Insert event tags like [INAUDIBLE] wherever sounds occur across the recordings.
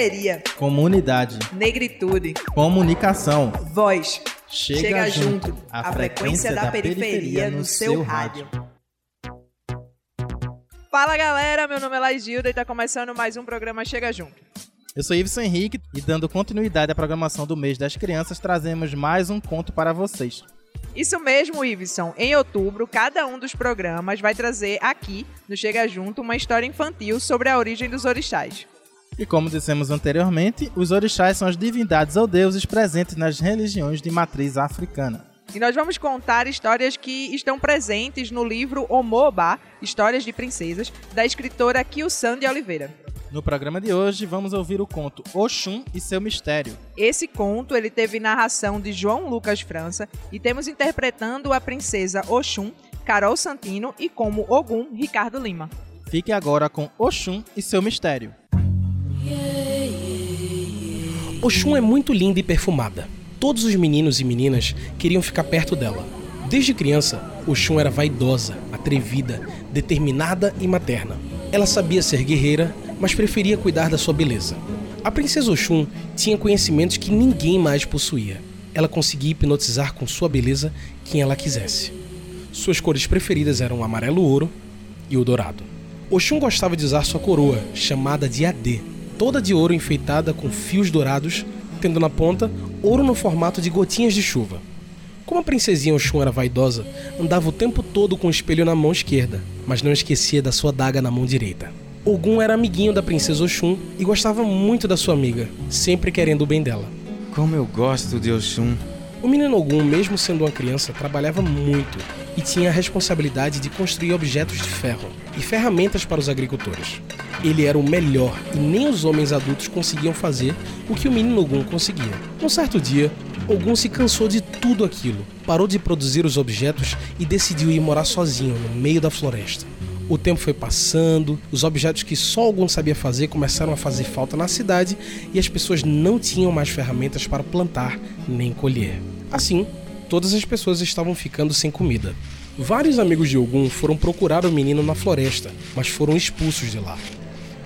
Periferia. Comunidade. Negritude. Comunicação. Voz. Chega, Chega junto. junto. A frequência da periferia no seu rádio. Fala galera, meu nome é Laisgilda e tá começando mais um programa Chega Junto. Eu sou Ives Henrique e dando continuidade à programação do mês das crianças, trazemos mais um conto para vocês. Isso mesmo, Iveson. Em outubro, cada um dos programas vai trazer aqui, no Chega Junto, uma história infantil sobre a origem dos orixás. E como dissemos anteriormente, os orixás são as divindades ou deuses presentes nas religiões de matriz africana. E nós vamos contar histórias que estão presentes no livro Omoba, Histórias de Princesas, da escritora Kilsan de Oliveira. No programa de hoje, vamos ouvir o conto Oxum e seu mistério. Esse conto ele teve narração de João Lucas França e temos interpretando a princesa Oxum, Carol Santino e como Ogum, Ricardo Lima. Fique agora com Oxum e seu mistério. Oxum é muito linda e perfumada. Todos os meninos e meninas queriam ficar perto dela. Desde criança, Oxum era vaidosa, atrevida, determinada e materna. Ela sabia ser guerreira, mas preferia cuidar da sua beleza. A princesa Oxum tinha conhecimentos que ninguém mais possuía. Ela conseguia hipnotizar com sua beleza quem ela quisesse. Suas cores preferidas eram o amarelo ouro e o dourado. Oxum gostava de usar sua coroa, chamada de Adê, toda de ouro enfeitada com fios dourados, tendo na ponta ouro no formato de gotinhas de chuva. Como a princesinha Oxum era vaidosa, andava o tempo todo com o espelho na mão esquerda, mas não esquecia da sua daga na mão direita. Ogum era amiguinho da princesa Oxum e gostava muito da sua amiga, sempre querendo o bem dela. Como eu gosto de Oxum. O menino Ogum, mesmo sendo uma criança, trabalhava muito e tinha a responsabilidade de construir objetos de ferro e ferramentas para os agricultores. Ele era o melhor e nem os homens adultos conseguiam fazer o que o menino Ogum conseguia. Um certo dia, Ogum se cansou de tudo aquilo, parou de produzir os objetos e decidiu ir morar sozinho no meio da floresta. O tempo foi passando, os objetos que só algum sabia fazer começaram a fazer falta na cidade e as pessoas não tinham mais ferramentas para plantar nem colher. Assim, todas as pessoas estavam ficando sem comida. Vários amigos de Ogum foram procurar o menino na floresta, mas foram expulsos de lá.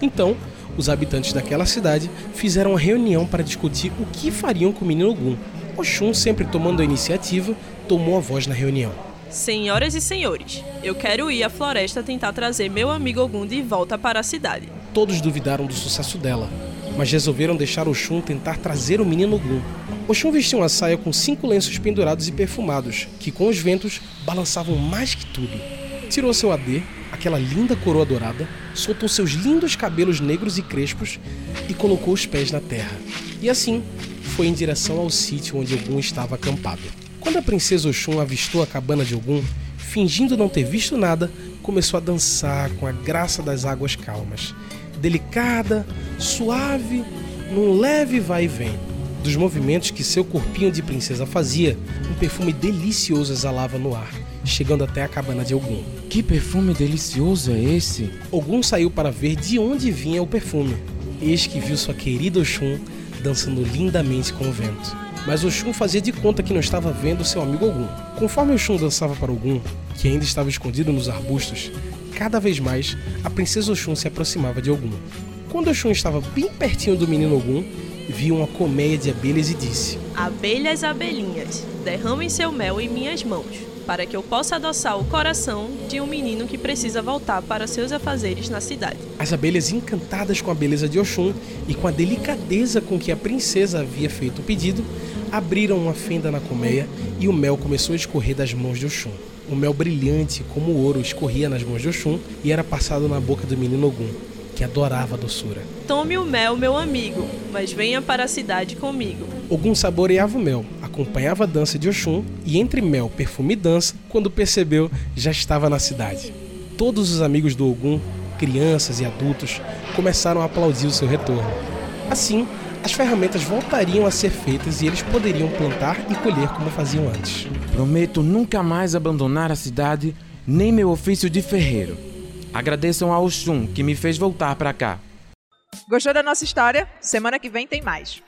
Então, os habitantes daquela cidade fizeram uma reunião para discutir o que fariam com o menino Ogum. Oxum, sempre tomando a iniciativa, tomou a voz na reunião. Senhoras e senhores, eu quero ir à floresta tentar trazer meu amigo Ogum de volta para a cidade. Todos duvidaram do sucesso dela, mas resolveram deixar Oxum tentar trazer o menino Ogum. Oxum vestiu uma saia com cinco lenços pendurados e perfumados, que com os ventos balançavam mais que tudo. Tirou seu adê, aquela linda coroa dourada, soltou seus lindos cabelos negros e crespos e colocou os pés na terra. E assim, foi em direção ao sítio onde Ogum estava acampado. Quando a princesa Oxum avistou a cabana de Ogum, fingindo não ter visto nada, começou a dançar com a graça das águas calmas. Delicada, suave, num leve vai e vem. Dos movimentos que seu corpinho de princesa fazia, um perfume delicioso exalava no ar, chegando até a cabana de Ogum. Que perfume delicioso é esse? Ogum saiu para ver de onde vinha o perfume. Eis que viu sua querida Oxum dançando lindamente com o vento mas Oxum fazia de conta que não estava vendo seu amigo Ogum. Conforme Oxum dançava para Ogum, que ainda estava escondido nos arbustos, cada vez mais a princesa Oxum se aproximava de Ogum. Quando Oxum estava bem pertinho do menino Ogum, viu uma colmeia de abelhas e disse: Abelhas, abelhinhas, derramem seu mel em minhas mãos, para que eu possa adoçar o coração de um menino que precisa voltar para seus afazeres na cidade. As abelhas, encantadas com a beleza de Oxum e com a delicadeza com que a princesa havia feito o pedido, abriram uma fenda na colmeia e o mel começou a escorrer das mãos de Oxum. O mel brilhante como ouro escorria nas mãos de Oxum e era passado na boca do menino Ogum, que adorava a doçura. Tome o mel, meu amigo, mas venha para a cidade comigo. Ogum saboreava o mel, acompanhava a dança de Oxum e entre mel, perfume e dança, quando percebeu, já estava na cidade. Todos os amigos do Ogum, crianças e adultos, começaram a aplaudir o seu retorno. Assim, as ferramentas voltariam a ser feitas e eles poderiam plantar e colher como faziam antes. Prometo nunca mais abandonar a cidade, nem meu ofício de ferreiro. Agradeçam ao Oxum que me fez voltar para cá. Gostou da nossa história? Semana que vem tem mais.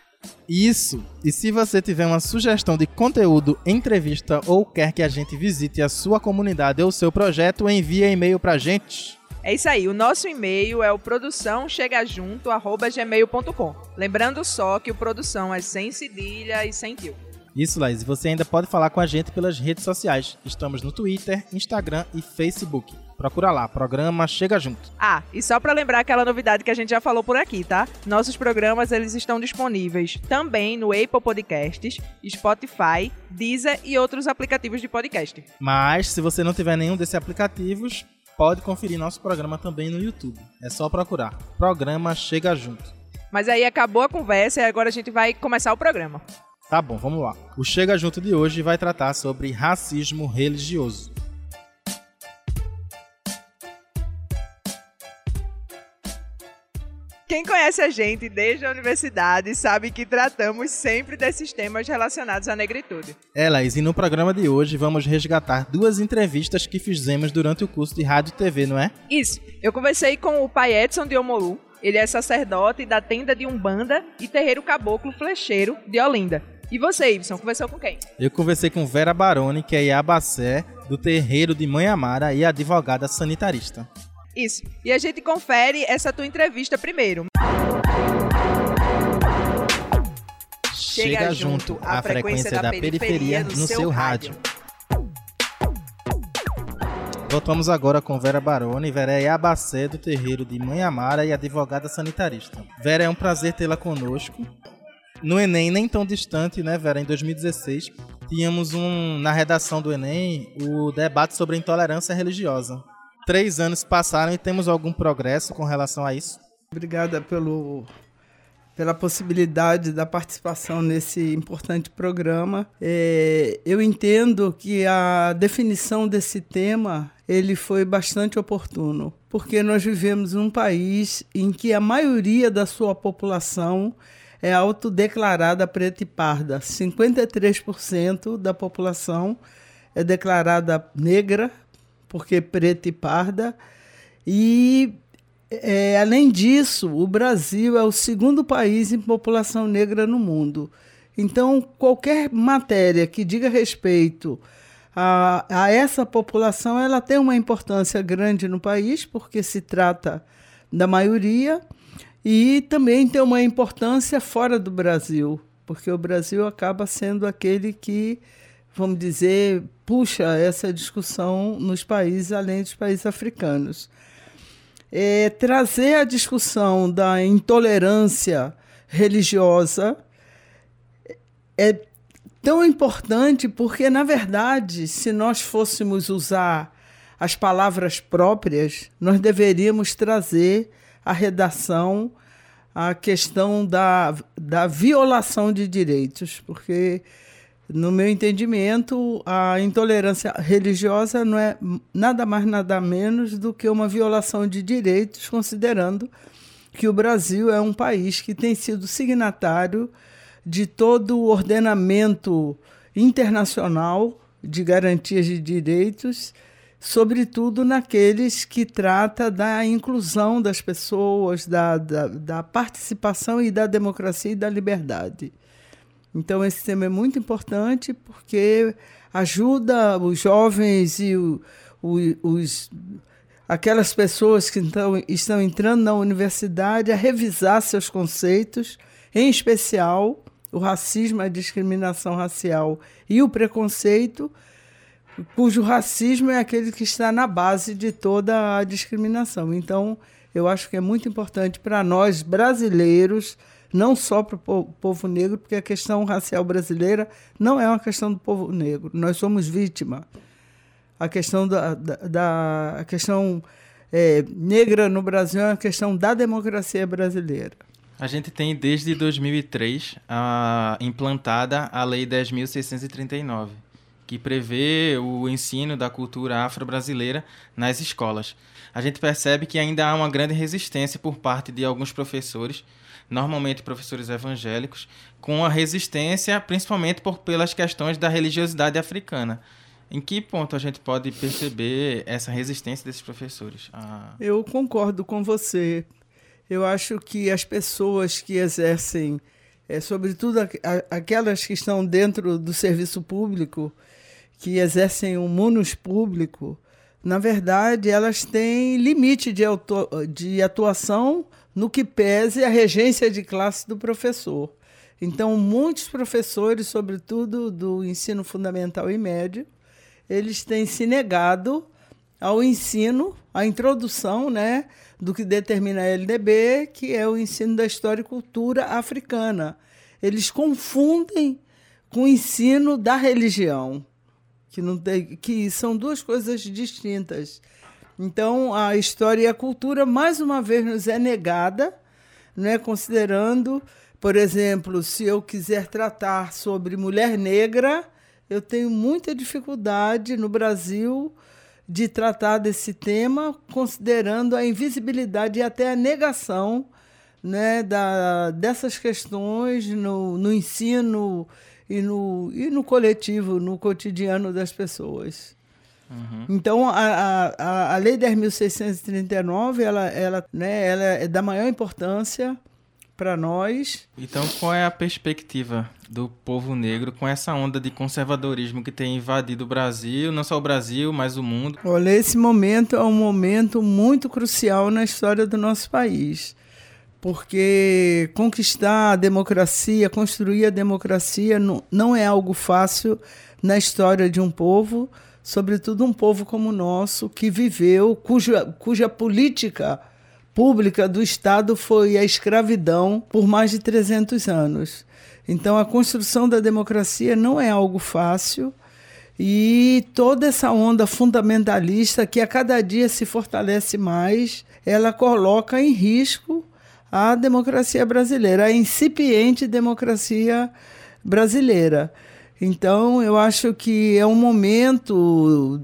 Isso! E se você tiver uma sugestão de conteúdo, entrevista ou quer que a gente visite a sua comunidade ou seu projeto, envie e-mail pra gente. É isso aí, o nosso e-mail é o produçãochegajunto@gmail.com. Lembrando só que o produção é sem cedilha e sem tio. Isso, Laís. Você ainda pode falar com a gente pelas redes sociais. Estamos no Twitter, Instagram e Facebook. Procura lá, programa Chega Junto. Ah, e só para lembrar aquela novidade que a gente já falou por aqui, tá? Nossos programas eles estão disponíveis também no Apple Podcasts, Spotify, Deezer e outros aplicativos de podcast. Mas se você não tiver nenhum desses aplicativos, pode conferir nosso programa também no YouTube. É só procurar. Programa Chega Junto. Mas aí acabou a conversa e agora a gente vai começar o programa. Tá bom, vamos lá. O Chega Junto de hoje vai tratar sobre racismo religioso. Quem conhece a gente desde a universidade sabe que tratamos sempre desses temas relacionados à negritude. É, Laís, e no programa de hoje vamos resgatar duas entrevistas que fizemos durante o curso de Rádio e TV, não é? Isso. Eu conversei com o pai Edson de Omolu. Ele é sacerdote da tenda de Umbanda e terreiro caboclo flecheiro de Olinda. E você, Ibson, conversou com quem? Eu conversei com Vera Baroni, que é Iabacé, do terreiro de Mãe Amara e advogada sanitarista. Isso. E a gente confere essa tua entrevista primeiro. Chega junto a frequência da periferia no seu rádio. Voltamos agora com Vera Baroni. Vera é Abacé do terreiro de Mãe Amara e advogada sanitarista. Vera, é um prazer tê-la conosco. No Enem, nem tão distante, né, Vera? Em 2016, tínhamos um, na redação do Enem o debate sobre intolerância religiosa. Três anos passaram e temos algum progresso com relação a isso? Obrigada pelo, pela possibilidade da participação nesse importante programa. É, eu entendo que a definição desse tema ele foi bastante oportuno, porque nós vivemos num país em que a maioria da sua população é autodeclarada preta e parda. 53% da população é declarada negra, porque preta e parda. E, é, além disso, o Brasil é o segundo país em população negra no mundo. Então, qualquer matéria que diga respeito a, a essa população, ela tem uma importância grande no país, porque se trata da maioria, e também tem uma importância fora do Brasil, porque o Brasil acaba sendo aquele que vamos dizer, puxa essa discussão nos países, além dos países africanos. É, trazer a discussão da intolerância religiosa é tão importante porque, na verdade, se nós fôssemos usar as palavras próprias, nós deveríamos trazer a redação a questão da, da violação de direitos, porque no meu entendimento, a intolerância religiosa não é nada mais, nada menos do que uma violação de direitos, considerando que o Brasil é um país que tem sido signatário de todo o ordenamento internacional de garantias de direitos, sobretudo naqueles que trata da inclusão das pessoas, da, da, da participação e da democracia e da liberdade. Então, esse tema é muito importante porque ajuda os jovens e o, o, os, aquelas pessoas que então, estão entrando na universidade a revisar seus conceitos, em especial o racismo, a discriminação racial e o preconceito, cujo racismo é aquele que está na base de toda a discriminação. Então, eu acho que é muito importante para nós brasileiros não só para o povo negro, porque a questão racial brasileira não é uma questão do povo negro. Nós somos vítima. A questão da, da, da a questão é, negra no Brasil é uma questão da democracia brasileira. A gente tem desde 2003 a, implantada a Lei 10.639, que prevê o ensino da cultura afro-brasileira nas escolas. A gente percebe que ainda há uma grande resistência por parte de alguns professores normalmente professores evangélicos, com a resistência, principalmente por, pelas questões da religiosidade africana. Em que ponto a gente pode perceber essa resistência desses professores? Eu concordo com você. Eu acho que as pessoas que exercem, é, sobretudo aquelas que estão dentro do serviço público, que exercem o munus público, na verdade, elas têm limite de, de atuação no que pese a regência de classe do professor. Então, muitos professores, sobretudo do ensino fundamental e médio, eles têm se negado ao ensino, à introdução né, do que determina a LDB, que é o ensino da história e cultura africana. Eles confundem com o ensino da religião que, não tem, que são duas coisas distintas. Então, a história e a cultura, mais uma vez, nos é negada, né, considerando, por exemplo, se eu quiser tratar sobre mulher negra, eu tenho muita dificuldade no Brasil de tratar desse tema, considerando a invisibilidade e até a negação né, da, dessas questões no, no ensino e no, e no coletivo, no cotidiano das pessoas. Uhum. Então, a, a, a Lei 10.639 ela, ela, né, ela é da maior importância para nós. Então, qual é a perspectiva do povo negro com essa onda de conservadorismo que tem invadido o Brasil, não só o Brasil, mas o mundo? Olha, esse momento é um momento muito crucial na história do nosso país porque conquistar a democracia, construir a democracia não, é algo fácil na história de um povo, sobretudo um povo como o nosso, que viveu, cuja, cuja política pública do Estado foi a escravidão por mais de 300 anos. Então, a construção da democracia não é algo fácil. E toda essa onda fundamentalista, que a cada dia se fortalece mais, ela coloca em risco a democracia brasileira, a incipiente democracia brasileira. Então, eu acho que é um momento,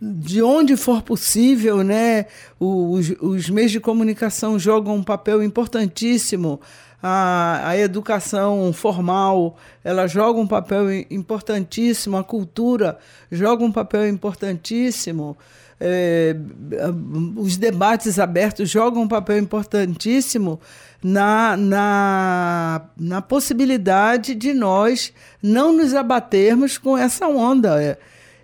de onde for possível, né, os, os meios de comunicação jogam um papel importantíssimo. A, a educação formal ela joga um papel importantíssimo, a cultura joga um papel importantíssimo é, os debates abertos jogam um papel importantíssimo na, na, na possibilidade de nós não nos abatermos com essa onda. É,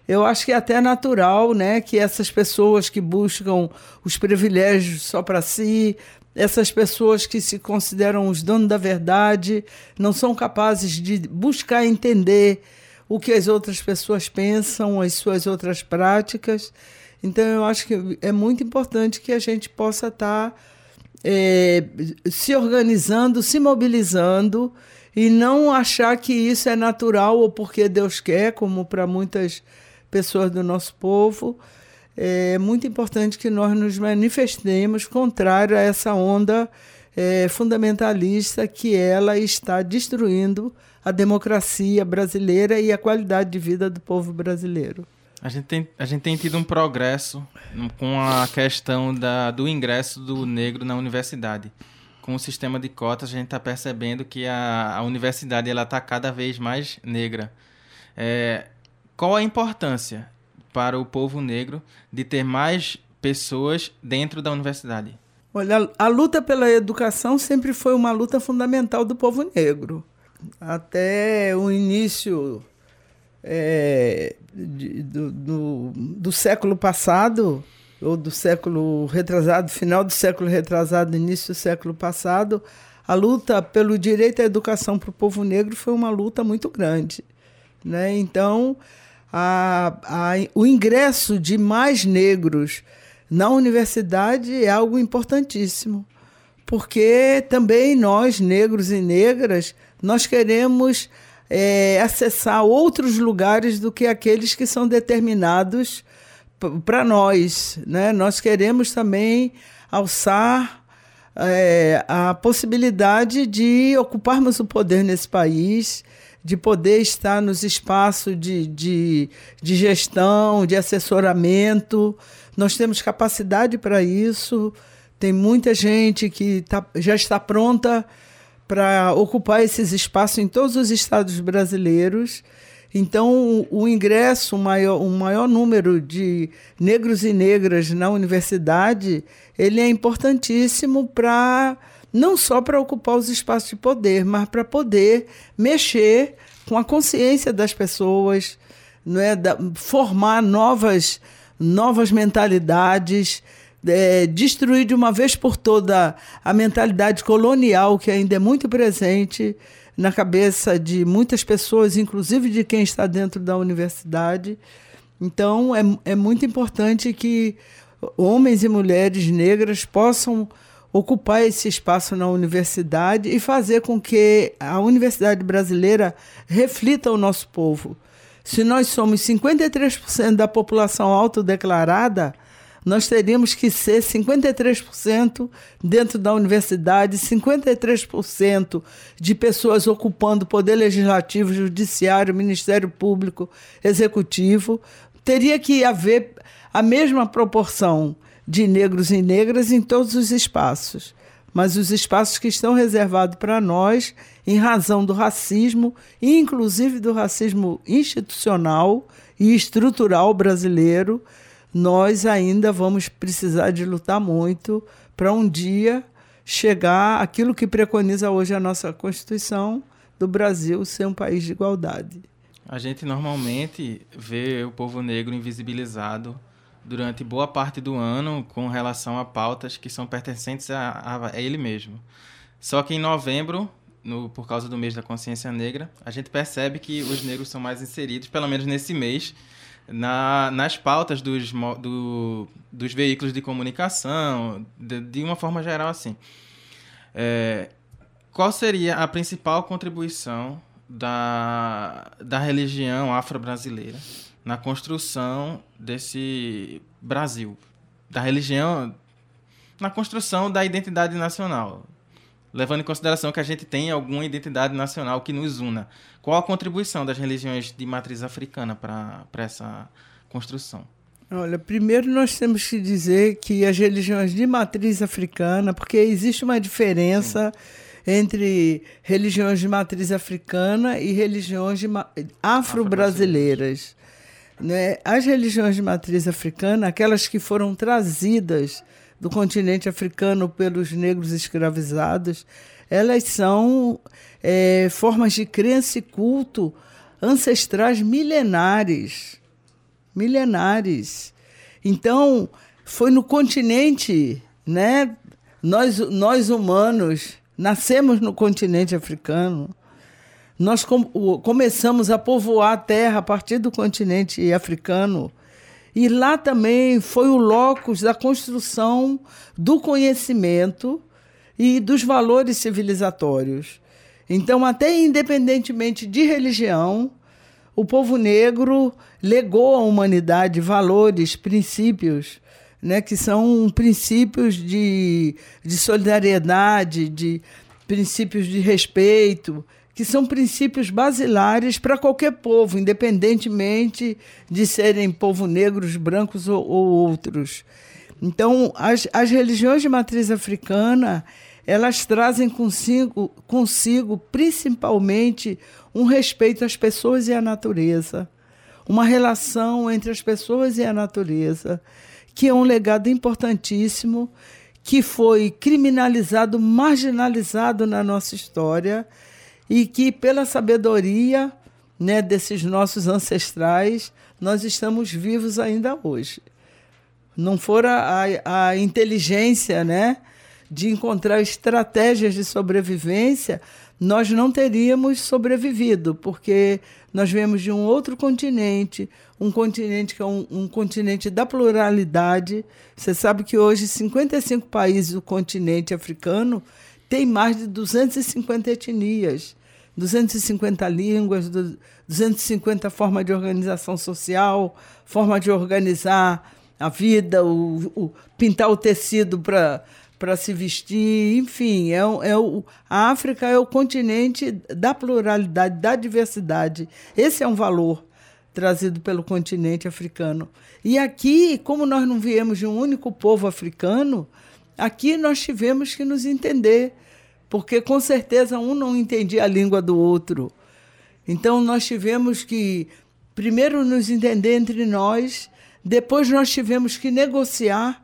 eu acho que é até natural né, que essas pessoas que buscam os privilégios só para si, essas pessoas que se consideram os donos da verdade, não são capazes de buscar entender o que as outras pessoas pensam, as suas outras práticas. Então, eu acho que é muito importante que a gente possa estar tá, é, se organizando, se mobilizando e não achar que isso é natural ou porque Deus quer, como para muitas pessoas do nosso povo. É muito importante que nós nos manifestemos contrário a essa onda é, fundamentalista que ela está destruindo a democracia brasileira e a qualidade de vida do povo brasileiro. A gente tem, a gente tem tido um progresso com a questão da, do ingresso do negro na universidade. Com o sistema de cotas, a gente está percebendo que a, a universidade está cada vez mais negra. É, qual a importância para o povo negro de ter mais pessoas dentro da universidade? Olha, a luta pela educação sempre foi uma luta fundamental do povo negro. Até o início é, de, do, do, do, século passado, ou do século retrasado, final do século retrasado, início do século passado, a luta pelo direito à educação para o povo negro foi uma luta muito grande. Né? Então, a, a, o ingresso de mais negros na universidade é algo importantíssimo, porque também nós, negros e negras, nós queremos é, acessar outros lugares do que aqueles que são determinados para nós. Né? Nós queremos também alçar é, a possibilidade de ocuparmos o poder nesse país, de poder estar nos espaços de, de, de gestão, de assessoramento. Nós temos capacidade para isso. Tem muita gente que tá, já está pronta para ocupar esses espaços em todos os estados brasileiros. Então, o, ingresso, um maior, um maior número de negros e negras na universidade, ele é importantíssimo para não só para ocupar os espaços de poder, mas para poder mexer com a consciência das pessoas, não é, da, formar novas novas mentalidades, é, destruir de uma vez por toda a mentalidade colonial que ainda é muito presente na cabeça de muitas pessoas, inclusive de quem está dentro da universidade. Então, é, é muito importante que homens e mulheres negras possam ocupar esse espaço na universidade e fazer com que a universidade brasileira reflita o nosso povo. Se nós somos 53% da população autodeclarada, nós teríamos que ser 53% dentro da universidade, 53% de pessoas ocupando o poder legislativo, judiciário, Ministério Público, Executivo. Teria que haver a mesma proporção de negros e negras em todos os espaços. Mas os espaços que estão reservados para nós, em razão do racismo, inclusive do racismo institucional e estrutural brasileiro, nós ainda vamos precisar de lutar muito para um dia chegar aquilo que preconiza hoje a nossa Constituição do Brasil ser um país de igualdade. A gente normalmente vê o povo negro invisibilizado durante boa parte do ano com relação a pautas que são pertencentes a, a ele mesmo. Só que em novembro, no, por causa do mês da consciência negra, a gente percebe que os negros são mais inseridos, pelo menos nesse mês, na, nas pautas dos, do, dos veículos de comunicação, de, de uma forma geral assim. É, qual seria a principal contribuição da, da religião afro-brasileira na construção desse Brasil, da religião, na construção da identidade nacional, levando em consideração que a gente tem alguma identidade nacional que nos una. Qual a contribuição das religiões de matriz africana para essa construção? Olha, primeiro nós temos que dizer que as religiões de matriz africana, porque existe uma diferença Sim. entre religiões de matriz africana e religiões afro-brasileiras. Né? As religiões de matriz africana, aquelas que foram trazidas do continente africano pelos negros escravizados, elas são é, formas de crença e culto ancestrais milenares. Milenares. Então, foi no continente, né? Nós, nós humanos nascemos no continente africano nós com, começamos a povoar a terra a partir do continente africano. E lá também foi o locus da construção do conhecimento e dos valores civilizatórios. Então, até independentemente de religião, o povo negro legou à humanidade valores, princípios, né, que são princípios de, de solidariedade, de princípios de respeito, que são princípios basilares para qualquer povo, independentemente de serem povo negros, brancos ou, ou outros. Então, as, as religiões de matriz africana, elas trazem consigo, consigo principalmente um respeito às pessoas e à natureza, uma relação entre as pessoas e a natureza, que é um legado importantíssimo, que foi criminalizado, marginalizado na nossa história e que, pela sabedoria né, desses nossos ancestrais, nós estamos vivos ainda hoje. Não fora a, a inteligência né, de encontrar estratégias de sobrevivência, nós não teríamos sobrevivido, porque nós vemos de um outro continente, um continente que é um, um, continente da pluralidade. Você sabe que hoje 55 países do continente africano têm mais de 250 etnias. 250 línguas, 250 formas de organização social, forma de organizar a vida, o, o pintar o tecido para para se vestir, enfim, é, é o, a África é o continente da pluralidade, da diversidade. Esse é um valor trazido pelo continente africano. E aqui, como nós não viemos de um único povo africano, aqui nós tivemos que nos entender porque com certeza um não entendia a língua do outro. Então nós tivemos que primeiro nos entender entre nós, depois nós tivemos que negociar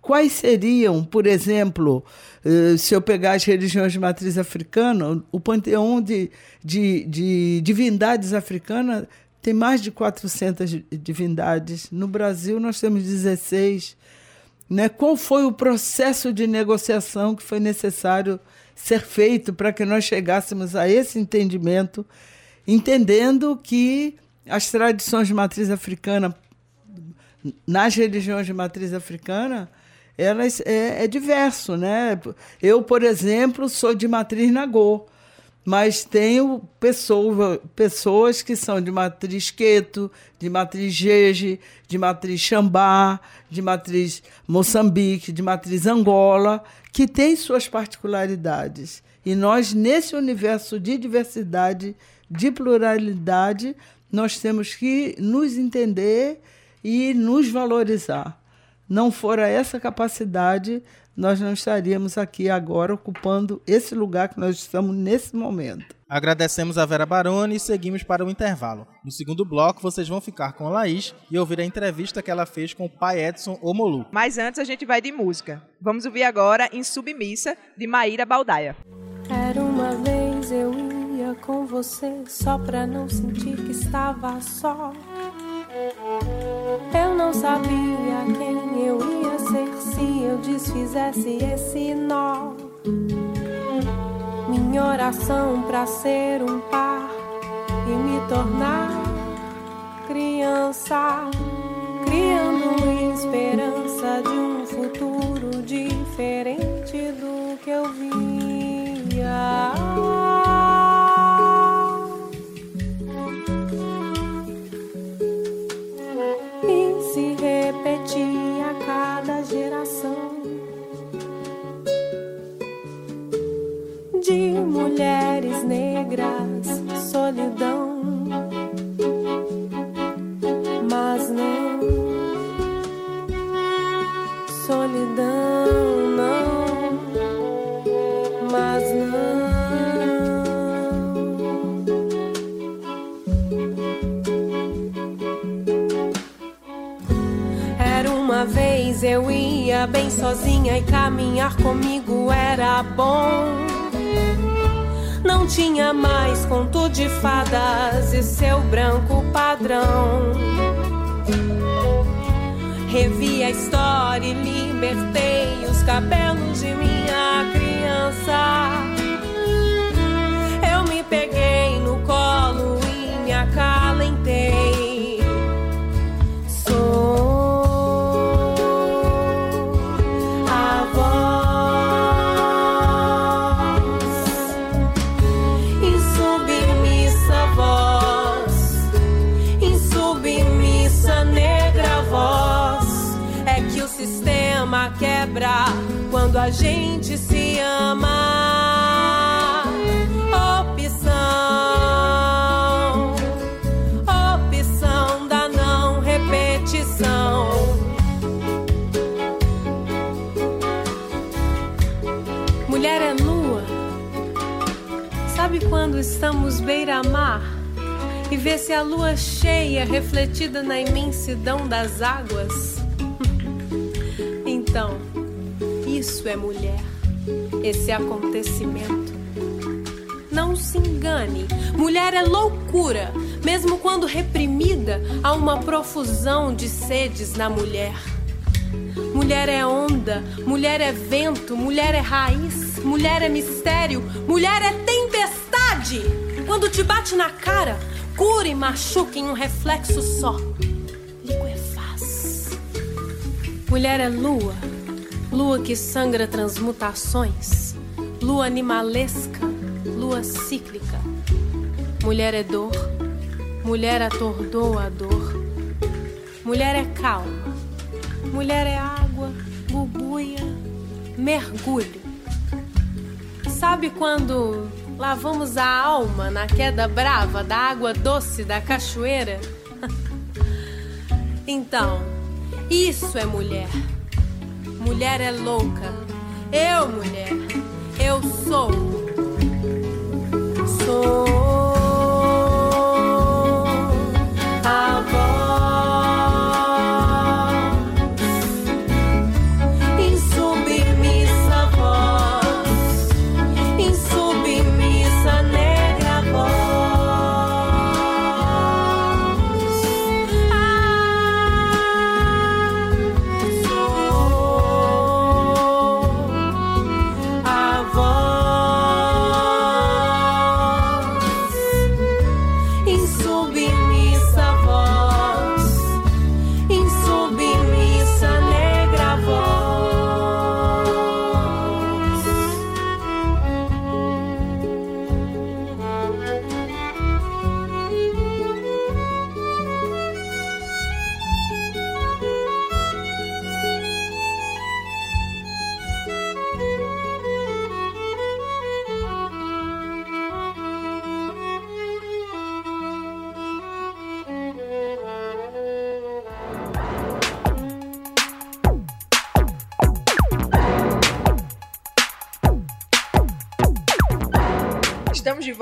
quais seriam, por exemplo, eh, se eu pegar as religiões de matriz africana, o panteão de, de, de divindades africanas tem mais de 400 divindades. No Brasil, nós temos 16. Né? Qual foi o processo de negociação que foi necessário ser feito para que nós chegássemos a esse entendimento, entendendo que as tradições de matriz africana, nas religiões de matriz africana, elas é, é diverso, né? Eu, por exemplo, sou de matriz Nagô, mas tenho pessoa, pessoas que são de matriz Queto, de matriz Jeje, de matriz Xambá, de matriz Moçambique, de matriz Angola, que têm suas particularidades. E nós, nesse universo de diversidade, de pluralidade, nós temos que nos entender e nos valorizar. Não fora essa capacidade, nós não estaríamos aqui agora ocupando esse lugar que nós estamos nesse momento. Agradecemos a Vera Baroni e seguimos para o intervalo. No segundo bloco, vocês vão ficar com a Laís e ouvir a entrevista que ela fez com o pai Edson Omolu. Mas antes a gente vai de música. Vamos ouvir agora Em Submissa, de Maíra Baldaia. Era uma vez eu ia com você só pra não sentir que estava só. Eu não sabia quem eu ia ser se eu desfizesse esse nó. Minha oração pra ser um par e me tornar criança, criando esperança de um futuro diferente do que eu via. Mulheres negras, solidão. Mas não, solidão, não, mas não. Era uma vez eu ia bem sozinha e caminhar comigo era bom não tinha mais conto de fadas e seu branco padrão. Revi a história e libertei os cabelos de minha criança. Beira-mar? E vê se a lua cheia refletida na imensidão das águas? [LAUGHS] então, isso é mulher, esse acontecimento. Não se engane, mulher é loucura, mesmo quando reprimida, há uma profusão de sedes na mulher. Mulher é onda, mulher é vento, mulher é raiz, mulher é mistério, mulher é tempestade. Quando te bate na cara, cura e machuca em um reflexo só. Liquefaz. Mulher é lua, lua que sangra transmutações, lua animalesca, lua cíclica. Mulher é dor, mulher atordoa a dor. Mulher é calma, mulher é água, bubuia, mergulho. Sabe quando lavamos a alma na queda brava da água doce da cachoeira? [LAUGHS] então, isso é mulher. Mulher é louca. Eu, mulher, eu sou. Sou.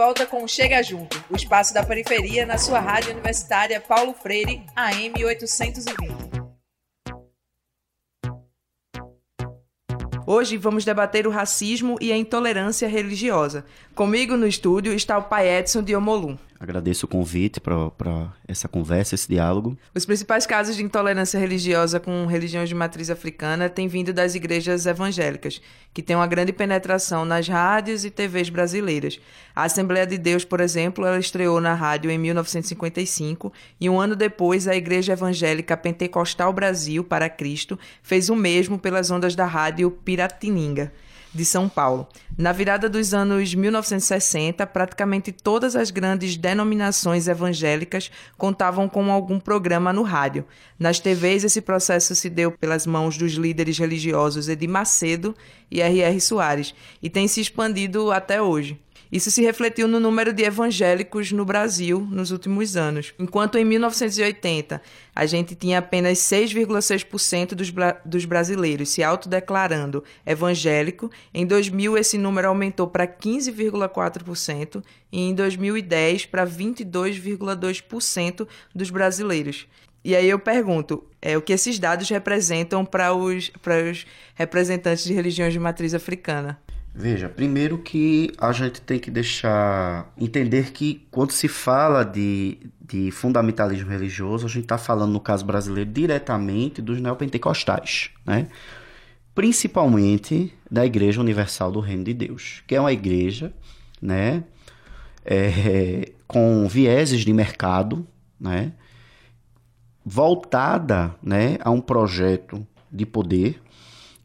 Volta com Chega Junto, o espaço da periferia na sua rádio universitária Paulo Freire, AM 820. Hoje vamos debater o racismo e a intolerância religiosa. Comigo no estúdio está o pai Edson de Omolum. Agradeço o convite para essa conversa, esse diálogo. Os principais casos de intolerância religiosa com religiões de matriz africana têm vindo das igrejas evangélicas, que têm uma grande penetração nas rádios e TVs brasileiras. A Assembleia de Deus, por exemplo, ela estreou na rádio em 1955 e um ano depois a Igreja Evangélica Pentecostal Brasil para Cristo fez o mesmo pelas ondas da rádio Piratininga de São Paulo. Na virada dos anos 1960, praticamente todas as grandes denominações evangélicas contavam com algum programa no rádio. Nas TVs, esse processo se deu pelas mãos dos líderes religiosos Edir Macedo e R.R. Soares e tem se expandido até hoje. Isso se refletiu no número de evangélicos no Brasil nos últimos anos. Enquanto em 1980 a gente tinha apenas 6,6% dos, dos brasileiros se autodeclarando evangélico, em 2000 esse número aumentou para 15,4% e em 2010 para 22,2% dos brasileiros. E aí eu pergunto, é, o que esses dados representam para os, para os representantes de religiões de matriz africana? Veja, primeiro que a gente tem que deixar entender que quando se fala de, de fundamentalismo religioso, a gente está falando, no caso brasileiro, diretamente dos neopentecostais, né? principalmente da Igreja Universal do Reino de Deus, que é uma igreja né, é, com vieses de mercado, né, voltada né, a um projeto de poder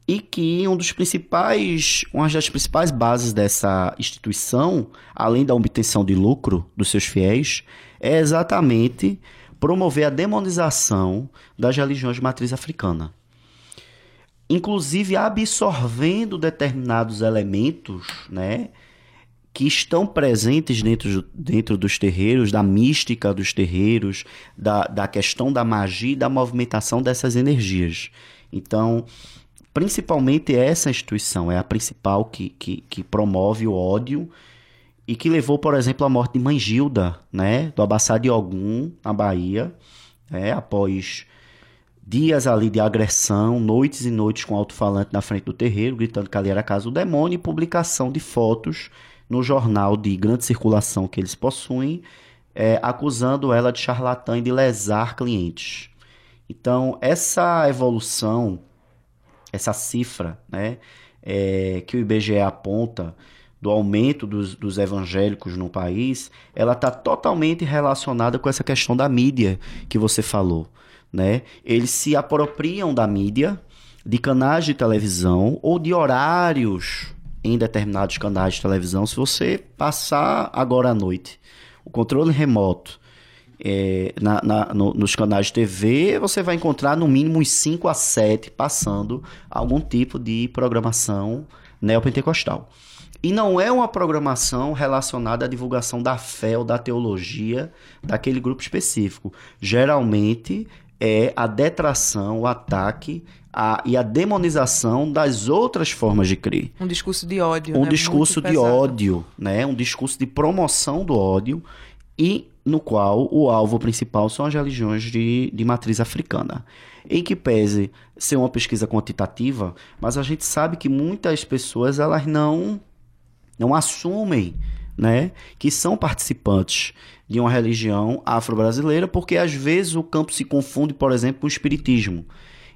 e que um dos principais, uma das principais bases dessa instituição, além da obtenção de lucro dos seus fiéis, é exatamente promover a demonização das religiões de matriz africana. Inclusive absorvendo determinados elementos, né, que estão presentes dentro, dentro dos terreiros, da mística dos terreiros, da, da questão da magia e da movimentação dessas energias. Então, principalmente essa instituição é a principal que, que, que promove o ódio e que levou, por exemplo, à morte de Mãe Gilda, né, do Abassá de Ogum, na Bahia, né, após dias ali de agressão, noites e noites com alto-falante na frente do terreiro, gritando que ali era a casa do demônio, e publicação de fotos no jornal de grande circulação que eles possuem, é, acusando ela de charlatã e de lesar clientes. Então, essa evolução essa cifra né, é, que o IBGE aponta do aumento dos, dos evangélicos no país, ela está totalmente relacionada com essa questão da mídia que você falou. Né? Eles se apropriam da mídia, de canais de televisão ou de horários em determinados canais de televisão. Se você passar agora à noite o controle remoto é, na, na, no, nos canais de TV, você vai encontrar no mínimo uns 5 a 7 passando algum tipo de programação neopentecostal. E não é uma programação relacionada à divulgação da fé ou da teologia daquele grupo específico. Geralmente é a detração, o ataque a, e a demonização das outras formas de crer. Um discurso de ódio. Um né? discurso Muito de pesado. ódio, né? Um discurso de promoção do ódio e no qual o alvo principal são as religiões de, de matriz africana. Em que pese ser uma pesquisa quantitativa, mas a gente sabe que muitas pessoas elas não, não assumem né, que são participantes de uma religião afro-brasileira, porque às vezes o campo se confunde, por exemplo, com o espiritismo.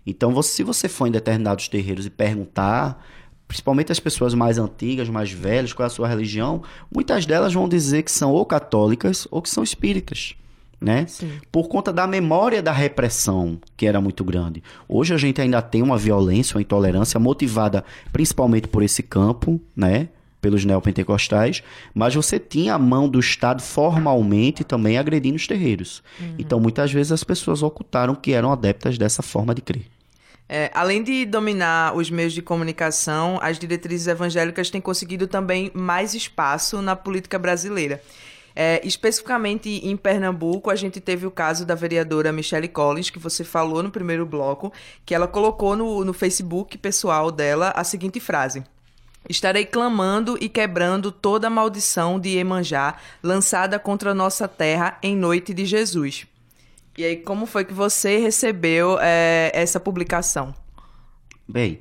Então, você, se você for em determinados terreiros e perguntar principalmente as pessoas mais antigas, mais velhas, qual é a sua religião, muitas delas vão dizer que são ou católicas ou que são espíritas. Né? Por conta da memória da repressão, que era muito grande. Hoje a gente ainda tem uma violência, uma intolerância motivada principalmente por esse campo, né? pelos neopentecostais, mas você tinha a mão do Estado formalmente também agredindo os terreiros. Uhum. Então muitas vezes as pessoas ocultaram que eram adeptas dessa forma de crer. É, além de dominar os meios de comunicação, as diretrizes evangélicas têm conseguido também mais espaço na política brasileira. É, especificamente em Pernambuco, a gente teve o caso da vereadora Michelle Collins, que você falou no primeiro bloco, que ela colocou no, no Facebook pessoal dela a seguinte frase: Estarei clamando e quebrando toda a maldição de Iemanjá lançada contra nossa terra em noite de Jesus. E aí, como foi que você recebeu é, essa publicação? Bem,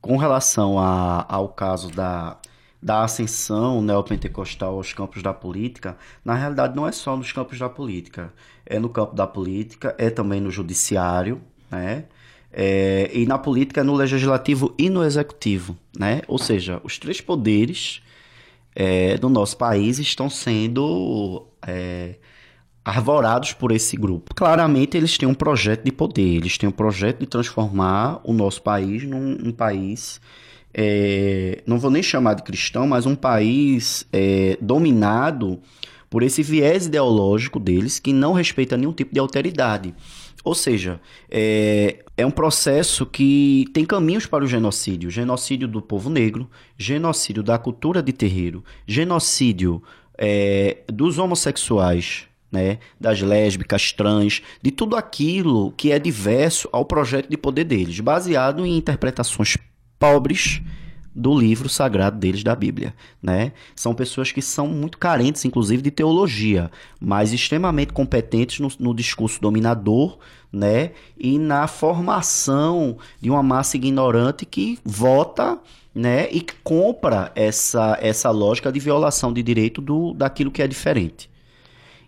com relação a, ao caso da, da ascensão neopentecostal aos campos da política, na realidade não é só nos campos da política. É no campo da política, é também no judiciário, né? É, e na política, no legislativo e no executivo, né? Ou seja, os três poderes é, do nosso país estão sendo é, arvorados por esse grupo. Claramente, eles têm um projeto de poder, eles têm um projeto de transformar o nosso país num um país, é, não vou nem chamar de cristão, mas um país é, dominado por esse viés ideológico deles que não respeita nenhum tipo de alteridade. Ou seja, é, é um processo que tem caminhos para o genocídio: genocídio do povo negro, genocídio da cultura de terreiro, genocídio é, dos homossexuais, né, das lésbicas, trans, de tudo aquilo que é diverso ao projeto de poder deles, baseado em interpretações pobres do livro sagrado deles da Bíblia, né? São pessoas que são muito carentes, inclusive, de teologia, mas extremamente competentes no, no discurso dominador, né? E na formação de uma massa ignorante que vota, né? E compra essa, essa lógica de violação de direito do, daquilo que é diferente.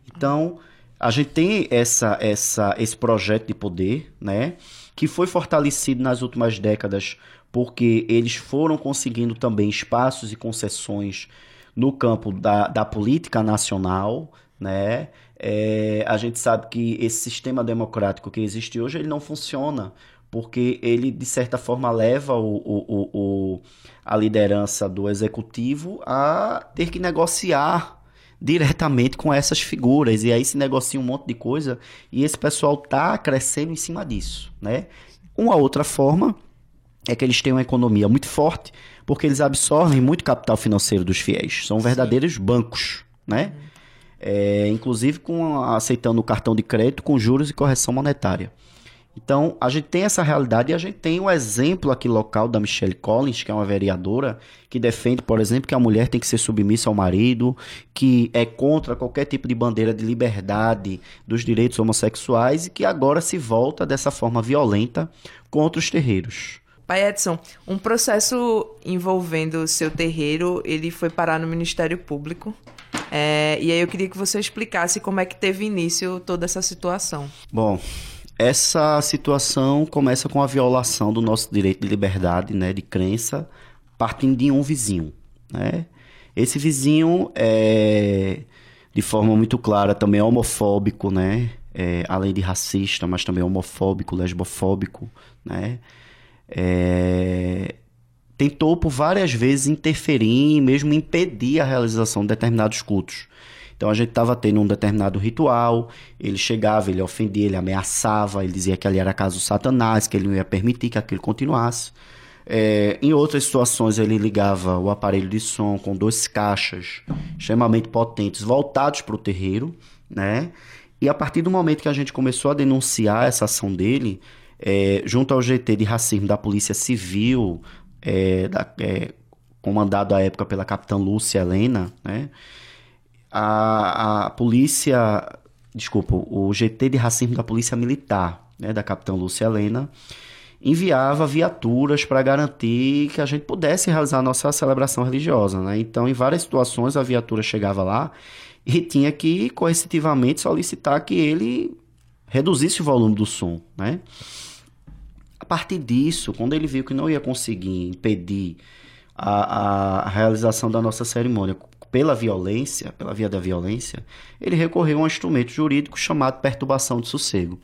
Então, a gente tem essa, essa, esse projeto de poder, né? Que foi fortalecido nas últimas décadas porque eles foram conseguindo também espaços e concessões no campo da, da política nacional, né? É, a gente sabe que esse sistema democrático que existe hoje ele não funciona porque ele de certa forma leva o, o, o, a liderança do executivo a ter que negociar diretamente com essas figuras e aí se negocia um monte de coisa e esse pessoal tá crescendo em cima disso, né? Uma outra forma é que eles têm uma economia muito forte porque eles absorvem muito capital financeiro dos fiéis, são verdadeiros Sim. bancos, né? É, inclusive com aceitando o cartão de crédito com juros e correção monetária. Então, a gente tem essa realidade e a gente tem o um exemplo aqui local da Michelle Collins, que é uma vereadora que defende, por exemplo, que a mulher tem que ser submissa ao marido, que é contra qualquer tipo de bandeira de liberdade dos direitos homossexuais e que agora se volta dessa forma violenta contra os terreiros. Pai Edson, um processo envolvendo o seu terreiro, ele foi parar no Ministério Público. É, e aí eu queria que você explicasse como é que teve início toda essa situação. Bom, essa situação começa com a violação do nosso direito de liberdade, né, de crença, partindo de um vizinho, né? Esse vizinho é, de forma muito clara, também é homofóbico, né? É, além de racista, mas também homofóbico, lesbofóbico, né? É, tentou por várias vezes interferir e mesmo impedir a realização de determinados cultos. Então a gente estava tendo um determinado ritual, ele chegava, ele ofendia, ele ameaçava, ele dizia que ali era caso satanás, que ele não ia permitir que aquilo continuasse. É, em outras situações, ele ligava o aparelho de som com duas caixas extremamente potentes voltados para o terreiro, né? E a partir do momento que a gente começou a denunciar essa ação dele, é, junto ao GT de racismo da Polícia Civil, é, da, é, comandado à época pela capitã Lúcia Helena, né? A, a polícia, desculpa, o GT de racismo da Polícia Militar, né, da capitã Lúcia Helena, enviava viaturas para garantir que a gente pudesse realizar a nossa celebração religiosa. Né? Então, em várias situações, a viatura chegava lá e tinha que coercitivamente solicitar que ele reduzisse o volume do som. Né? A partir disso, quando ele viu que não ia conseguir impedir a, a realização da nossa cerimônia pela violência, pela via da violência, ele recorreu a um instrumento jurídico chamado perturbação de sossego,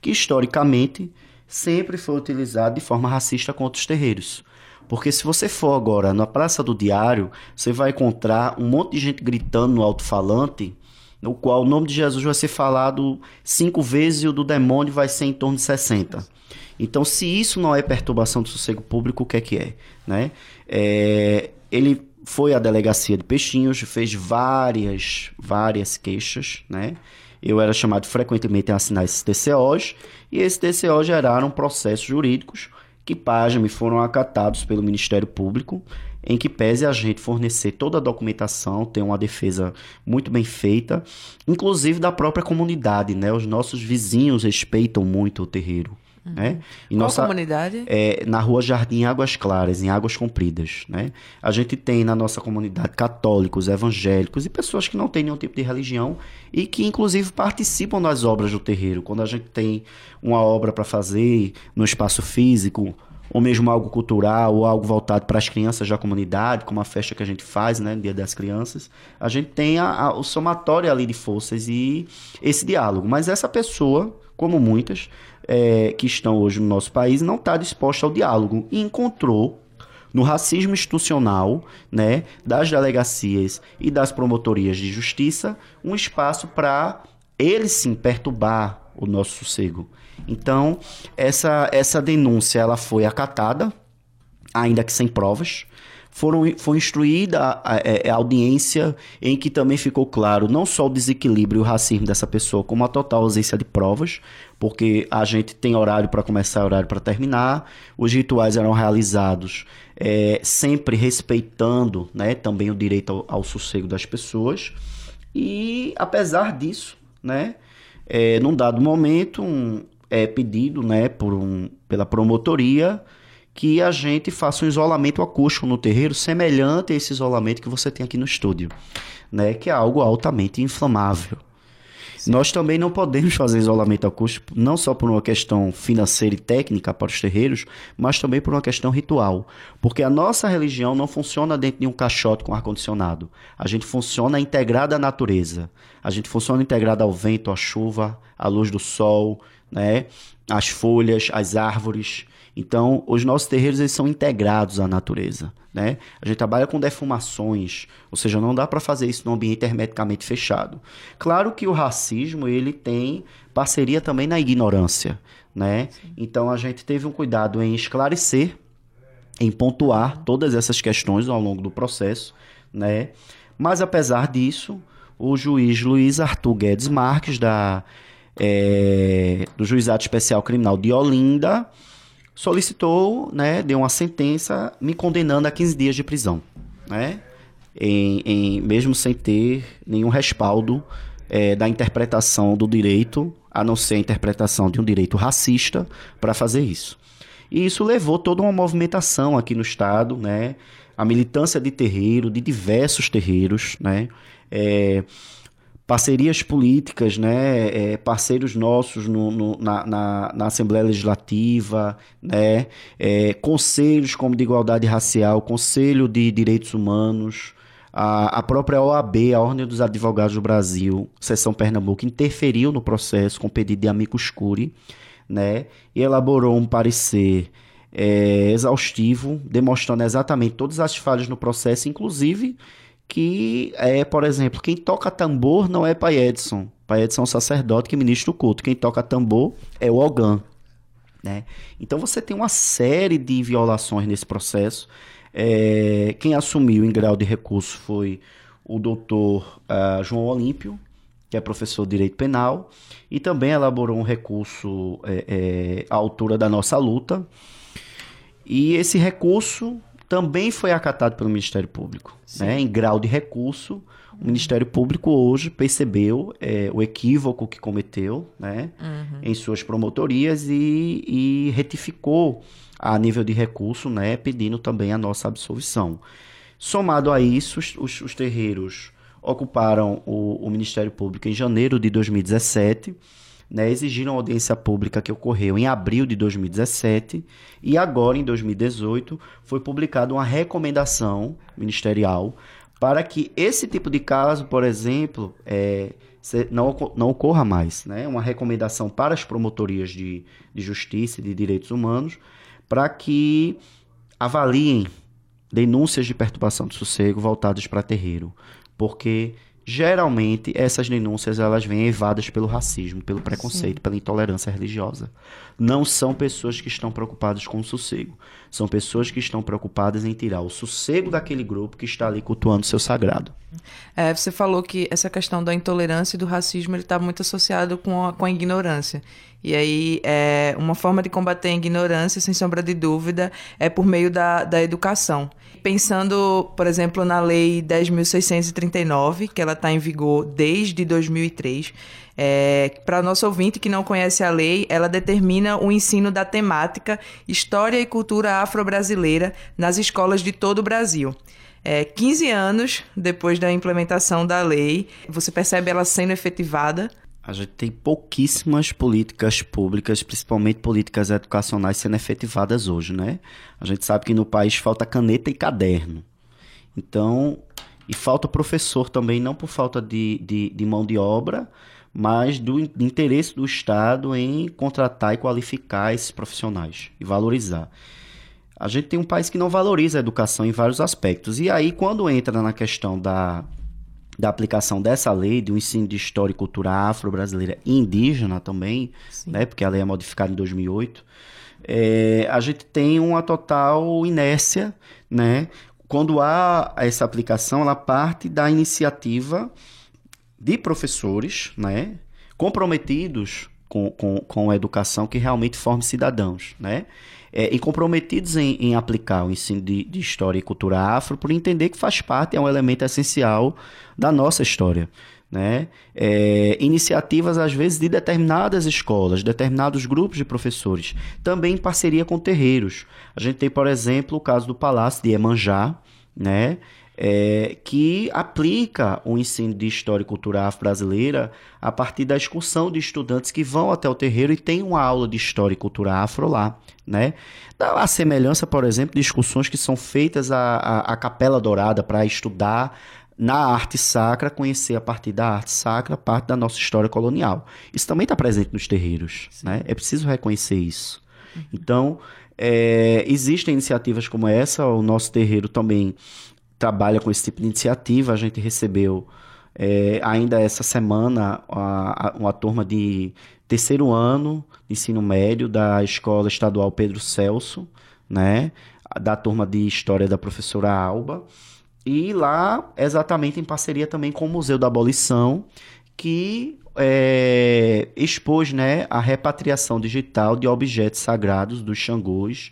que historicamente sempre foi utilizado de forma racista contra os terreiros. Porque se você for agora na Praça do Diário, você vai encontrar um monte de gente gritando no alto-falante, no qual o nome de Jesus vai ser falado cinco vezes e o do demônio vai ser em torno de 60. Então, se isso não é perturbação do sossego público, o que é que é? Né? é ele foi à delegacia de Peixinhos, fez várias, várias queixas, né? Eu era chamado frequentemente a assinar esses TCOs, e esses TCOs geraram processos jurídicos que pasme foram acatados pelo Ministério Público, em que pese a gente fornecer toda a documentação, ter uma defesa muito bem feita, inclusive da própria comunidade, né? Os nossos vizinhos respeitam muito o terreiro. Uhum. Né? E Qual nossa, comunidade? É, na rua Jardim Águas Claras, em Águas Compridas. Né? A gente tem na nossa comunidade católicos, evangélicos e pessoas que não têm nenhum tipo de religião e que, inclusive, participam das obras do terreiro. Quando a gente tem uma obra para fazer no espaço físico, ou mesmo algo cultural, ou algo voltado para as crianças da comunidade, como a festa que a gente faz, né, Dia das Crianças, a gente tem a, a, o somatório ali de forças e esse diálogo. Mas essa pessoa, como muitas, é, que estão hoje no nosso país não está disposta ao diálogo e encontrou no racismo institucional, né, das delegacias e das promotorias de justiça, um espaço para ele sim perturbar o nosso sossego. Então, essa, essa denúncia ela foi acatada, ainda que sem provas foram, foi instruída a, a, é, a, audiência em que também ficou claro não só o desequilíbrio e o racismo dessa pessoa, como a total ausência de provas, porque a gente tem horário para começar horário para terminar, os rituais eram realizados é, sempre respeitando né, também o direito ao, ao, sossego das pessoas, e apesar disso, né, é, num dado momento, um, é pedido né, por um, pela promotoria que a gente faça um isolamento acústico no terreiro semelhante a esse isolamento que você tem aqui no estúdio, né? Que é algo altamente inflamável. Nós também não podemos fazer isolamento acústico, não só por uma questão financeira e técnica para os terreiros, mas também por uma questão ritual. Porque a nossa religião não funciona dentro de um caixote com ar-condicionado. A gente funciona integrada à natureza. A gente funciona integrada ao vento, à chuva, à luz do sol, né? às folhas, às árvores. Então, os nossos terreiros eles são integrados à natureza. Né? A gente trabalha com defumações, ou seja, não dá para fazer isso num ambiente hermeticamente fechado. Claro que o racismo ele tem parceria também na ignorância. Né? Então, a gente teve um cuidado em esclarecer, em pontuar todas essas questões ao longo do processo. Né? Mas, apesar disso, o juiz Luiz Arthur Guedes Marques, da, é, do Juizado Especial Criminal de Olinda, solicitou, né, deu uma sentença me condenando a 15 dias de prisão, né? Em, em mesmo sem ter nenhum respaldo é, da interpretação do direito, a não ser a interpretação de um direito racista, para fazer isso. E isso levou toda uma movimentação aqui no estado, né? A militância de terreiro, de diversos terreiros, né? É, parcerias políticas, né, é, parceiros nossos no, no, na, na, na, Assembleia Legislativa, né, é, conselhos como de igualdade racial, Conselho de Direitos Humanos, a, a própria OAB, a Ordem dos Advogados do Brasil, Seção Pernambuco, interferiu no processo com pedido de amicus curi, né, e elaborou um parecer é, exaustivo, demonstrando exatamente todas as falhas no processo, inclusive que é, por exemplo, quem toca tambor não é Pai Edson. Pai Edson é um sacerdote que ministra o culto. Quem toca tambor é o Ogan. Né? Então você tem uma série de violações nesse processo. É, quem assumiu em grau de recurso foi o doutor uh, João Olímpio, que é professor de Direito Penal, e também elaborou um recurso é, é, à altura da nossa luta. E esse recurso também foi acatado pelo Ministério Público. Né? Em grau de recurso, o Ministério Público hoje percebeu é, o equívoco que cometeu né? Uhum. em suas promotorias e, e, retificou a nível de recurso, né? pedindo também a nossa absolvição. Somado a isso, os, os terreiros ocuparam o, o Ministério Público em janeiro de 2017 né, exigiram audiência pública que ocorreu em abril de 2017 e agora, em 2018, foi publicada uma recomendação ministerial para que esse tipo de caso, por exemplo, é, não, não ocorra mais. Né? Uma recomendação para as promotorias de, de justiça e de direitos humanos para que avaliem denúncias de perturbação do sossego voltadas para terreiro, porque geralmente essas denúncias elas vêm evadas pelo racismo, pelo preconceito, Sim. pela intolerância religiosa. Não são pessoas que estão preocupadas com o sossego. São pessoas que estão preocupadas em tirar o sossego daquele grupo que está ali cultuando seu sagrado. É, você falou que essa questão da intolerância e do racismo está muito associado com a, com a ignorância. E aí, é, uma forma de combater a ignorância, sem sombra de dúvida, é por meio da, da educação. Pensando, por exemplo, na Lei 10.639, que ela está em vigor desde 2003, é, Para nosso ouvinte que não conhece a lei, ela determina o ensino da temática História e Cultura Afro-Brasileira nas escolas de todo o Brasil. É, 15 anos depois da implementação da lei, você percebe ela sendo efetivada? A gente tem pouquíssimas políticas públicas, principalmente políticas educacionais, sendo efetivadas hoje, né? A gente sabe que no país falta caneta e caderno. Então, e falta professor também, não por falta de, de, de mão de obra, mas do interesse do Estado em contratar e qualificar esses profissionais e valorizar. A gente tem um país que não valoriza a educação em vários aspectos. E aí, quando entra na questão da, da aplicação dessa lei, de um ensino de história e cultura afro-brasileira e indígena também, né, porque a lei é modificada em 2008, é, a gente tem uma total inércia, né? Quando há essa aplicação, ela parte da iniciativa de professores, né? Comprometidos com, com, com a educação que realmente forme cidadãos, né? É, e comprometidos em, em, aplicar o ensino de, de, história e cultura afro por entender que faz parte, é um elemento essencial da nossa história. Né? É, iniciativas, às vezes, de determinadas escolas, determinados grupos de professores, também em parceria com terreiros. A gente tem, por exemplo, o caso do Palácio de Emanjá, né? É, que aplica o ensino de história e cultura afro-brasileira a partir da excursão de estudantes que vão até o terreiro e tem uma aula de história e cultura afro lá, né? Dá a semelhança, por exemplo, de excursões que são feitas à, à, à Capela Dourada para estudar na arte sacra, conhecer a partir da arte sacra parte da nossa história colonial. Isso também está presente nos terreiros, né? É preciso reconhecer isso. Uhum. Então, é, existem iniciativas como essa, o nosso terreiro também trabalha com esse tipo de iniciativa. A gente recebeu é, ainda essa semana a, a, uma turma de terceiro ano de ensino médio da Escola Estadual Pedro Celso, né? Da turma de História da professora Alba. E lá, exatamente em parceria também com o Museu da Abolição, que é, expôs né, a repatriação digital de objetos sagrados dos Xangôs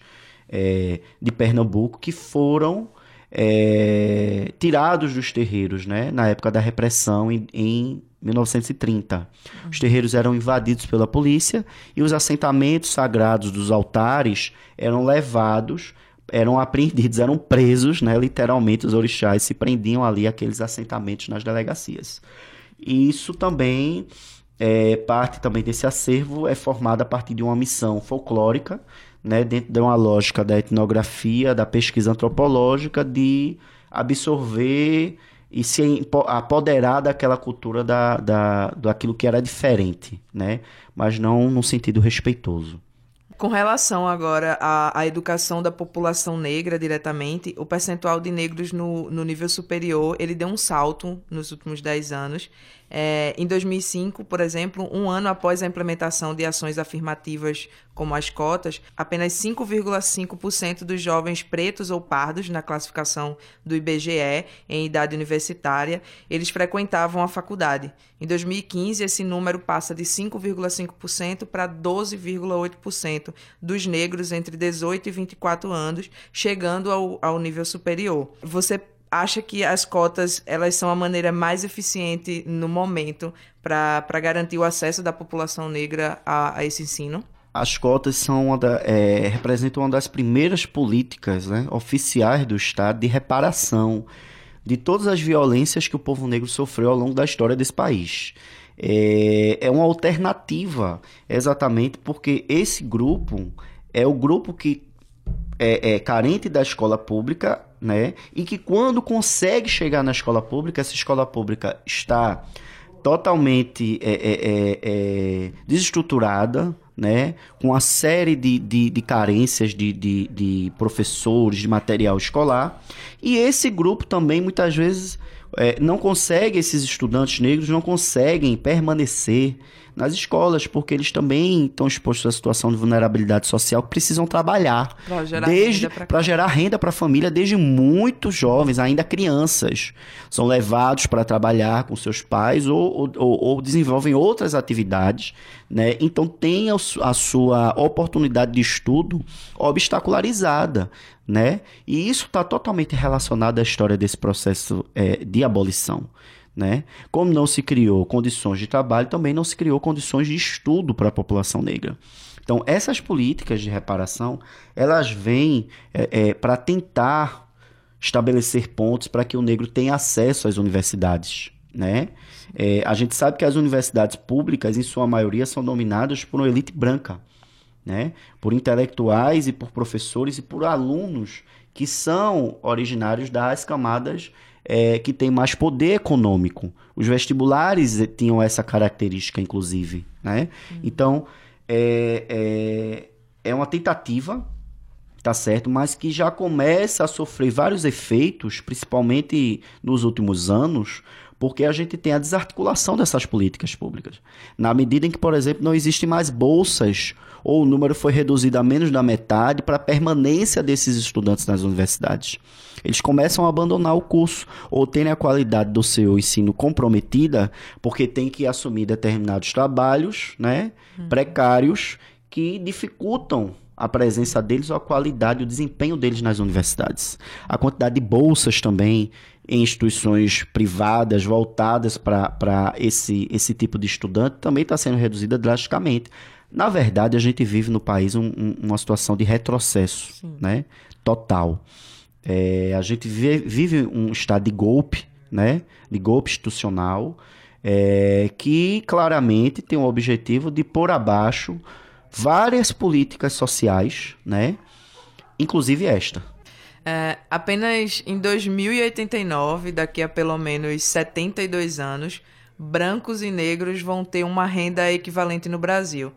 é, de Pernambuco que foram é, tirados dos terreiros, né? Na época da repressão em, em 1930. Os terreiros eram invadidos pela polícia e os assentamentos sagrados dos altares eram levados, eram apreendidos, eram presos, né? Literalmente os orixás se prendiam ali aqueles assentamentos nas delegacias. E isso também é, parte também desse acervo é formada a partir de uma missão folclórica né, dentro de uma lógica da etnografia, da pesquisa antropológica, de absorver e se apoderar daquela cultura da, da, daquilo que era diferente, né? mas não no sentido respeitoso. Com relação agora à, à, educação da população negra diretamente, o percentual de negros no, no nível superior ele deu um salto nos últimos 10 anos. É, em 2005, por exemplo, um ano após a implementação de ações afirmativas como as cotas, apenas 5,5% dos jovens pretos ou pardos na classificação do IBGE em idade universitária, eles frequentavam a faculdade. Em 2015, esse número passa de 5,5% para 12,8% dos negros entre 18 e 24 anos, chegando ao, ao nível superior. Você acha que as cotas elas são a maneira mais eficiente no momento para garantir o acesso da população negra a, a esse ensino? As cotas são uma da, é, representam uma das primeiras políticas né, oficiais do Estado de reparação de todas as violências que o povo negro sofreu ao longo da história desse país. É, é uma alternativa, exatamente porque esse grupo é o grupo que é, é carente da escola pública né? E que quando consegue chegar na escola pública, essa escola pública está totalmente é, é, é, é, desestruturada, né? com uma série de, de, de carências de, de, de, professores, de material escolar. E esse grupo também, muitas vezes, é, não consegue, esses estudantes negros não conseguem permanecer nas escolas, porque eles também estão expostos à situação de vulnerabilidade social que precisam trabalhar gerar desde para gerar renda para a família desde muito jovens, ainda crianças, são levados para trabalhar com seus pais ou, ou, ou desenvolvem outras atividades, né? Então tem a sua oportunidade de estudo obstacularizada, né? E isso está totalmente relacionado à história desse processo é, de abolição. Né? Como não se criou condições de trabalho, também não se criou condições de estudo para a população negra. Então, essas políticas de reparação, elas vêm para tentar estabelecer pontos para que o negro tenha acesso às universidades, né? É, a gente sabe que as universidades públicas, em sua maioria, são dominadas por uma elite branca, né? Por intelectuais e por professores e por alunos que são originários das camadas é, que têm mais poder econômico. Os vestibulares eh, tinham essa característica, inclusive, né? Então, é, é, é uma tentativa, tá certo? Mas que já começa a sofrer vários efeitos, principalmente nos últimos anos, porque a gente tem a desarticulação dessas políticas públicas. Na medida em que, por exemplo, não existem mais bolsas, ou o número foi reduzido a menos da metade para a permanência desses estudantes nas universidades. Eles começam a abandonar o curso ou terem a qualidade do seu ensino comprometida porque tem que assumir determinados trabalhos né, precários que dificultam a presença deles ou a qualidade, o desempenho deles nas universidades. A quantidade de bolsas também em instituições privadas voltadas para esse, esse tipo de estudante também está sendo reduzida drasticamente. Na verdade, a gente vive no país um- um- uma situação de retrocesso né? total. É, a gente vive, vive um estado de golpe, né? de golpe institucional, é, que claramente tem o objetivo de pôr abaixo várias políticas sociais, né? inclusive esta. É, apenas em 2089, daqui a pelo menos 72 anos, brancos e negros vão ter uma renda equivalente no Brasil.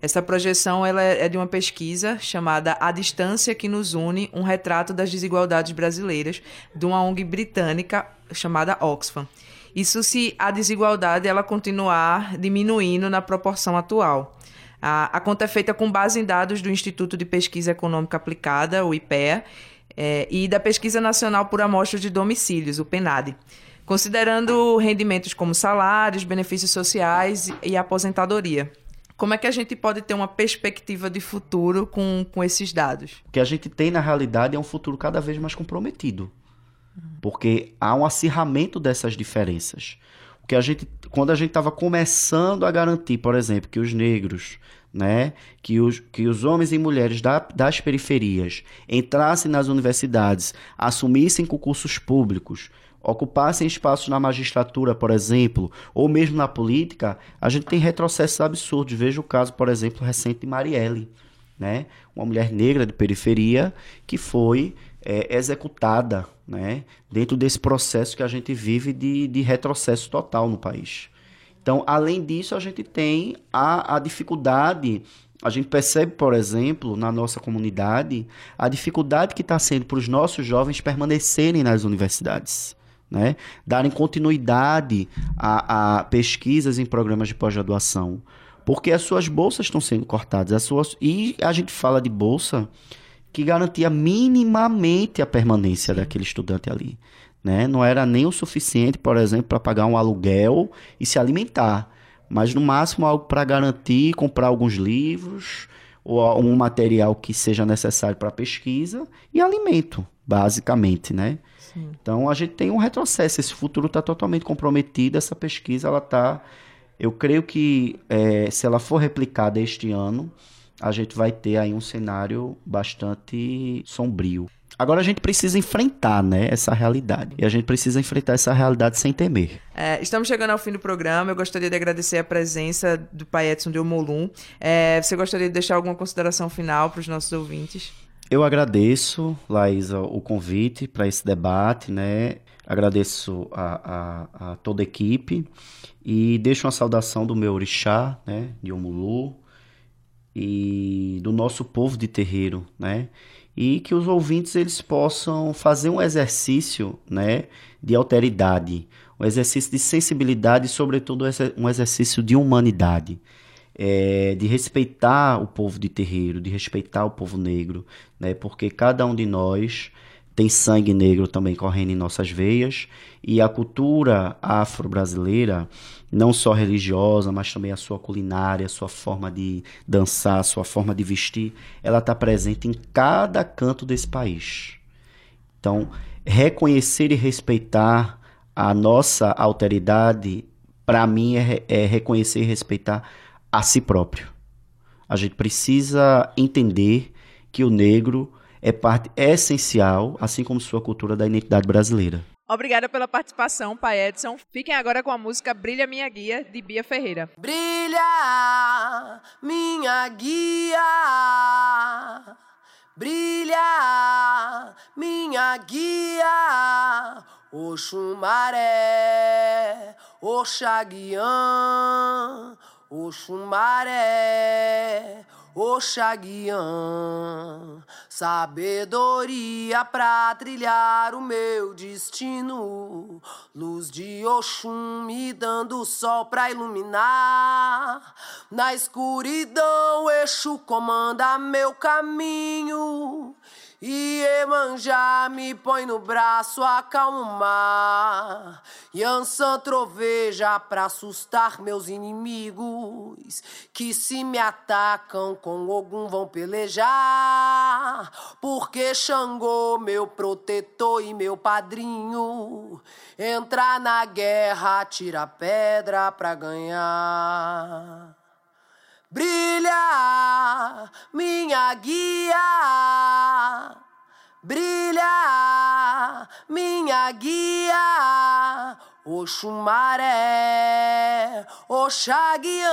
Essa projeção ela é de uma pesquisa chamada A Distância que nos une, um retrato das desigualdades brasileiras, de uma ONG britânica chamada Oxfam. Isso se a desigualdade ela continuar diminuindo na proporção atual. A, a conta é feita com base em dados do Instituto de Pesquisa Econômica Aplicada, o IPEA, eh, e da Pesquisa Nacional por Amostras de Domicílios, o PENAD, considerando rendimentos como salários, benefícios sociais e aposentadoria. Como é que a gente pode ter uma perspectiva de futuro com, com esses dados? O que a gente tem na realidade é um futuro cada vez mais comprometido. Porque há um acirramento dessas diferenças. O que a gente, quando a gente estava começando a garantir, por exemplo, que os negros, né, que os, que os homens e mulheres da, das periferias entrassem nas universidades, assumissem concursos públicos, ocupassem espaços na magistratura, por exemplo, ou mesmo na política, a gente tem retrocessos absurdos. Veja o caso, por exemplo, recente de Marielle, né? uma mulher negra de periferia que foi é, executada né? dentro desse processo que a gente vive de, de retrocesso total no país. Então, além disso, a gente tem a, a dificuldade, a gente percebe, por exemplo, na nossa comunidade, a dificuldade que está sendo para os nossos jovens permanecerem nas universidades. Né? Darem continuidade a, a pesquisas em programas de pós-graduação. Porque as suas bolsas estão sendo cortadas. As suas... E a gente fala de bolsa que garantia minimamente a permanência daquele estudante ali. Né? Não era nem o suficiente, por exemplo, para pagar um aluguel e se alimentar, mas no máximo algo para garantir comprar alguns livros ou um material que seja necessário para pesquisa e alimento, basicamente, né? Então a gente tem um retrocesso, esse futuro está totalmente comprometido, essa pesquisa ela está, eu creio que eh, se ela for replicada este ano, a gente vai ter aí um cenário bastante sombrio. Agora a gente precisa enfrentar, né, essa realidade. E a gente precisa enfrentar essa realidade sem temer. É, estamos chegando ao fim do programa. Eu gostaria de agradecer a presença do pai Edson de Omolum. É, você gostaria de deixar alguma consideração final para os nossos ouvintes? Eu agradeço, Laísa, o convite para esse debate, né? Agradeço a, a, a toda a equipe e deixo uma saudação do meu orixá, né, de Omulu, e do nosso povo de terreiro, né? E que os ouvintes eles possam fazer um exercício, né, de alteridade, um exercício de sensibilidade e, sobretudo, um exercício de humanidade. É, de respeitar o povo de terreiro, de respeitar o povo negro, né? porque cada um de nós tem sangue negro também correndo em nossas veias e a cultura afro-brasileira, não só religiosa, mas também a sua culinária, a sua forma de dançar, a sua forma de vestir, ela está presente em cada canto desse país. Então, reconhecer e respeitar a nossa alteridade, para mim, é, é reconhecer e respeitar a si próprio. A gente precisa entender que o negro é parte essencial, assim como sua cultura, da identidade brasileira. Obrigada pela participação, Pai Edson. Fiquem agora com a música Brilha Minha Guia, de Bia Ferreira. Brilha, minha guia. Brilha, minha guia. Oxumaré, Oxaguiã, Oxumaré, Oxaguian, sabedoria pra trilhar o meu destino, luz de Oxum me dando sol pra iluminar. Na escuridão, Exu comanda meu caminho. E Emanjá me põe no braço acalmar. Yansan troveja pra assustar meus inimigos. Que se me atacam com Ogum vão pelejar. Porque Xangô, meu protetor e meu padrinho. Entrar na guerra, tira pedra pra ganhar. Brilha, minha guia. Brilha, minha guia. Oxumaré, Oxaguiã,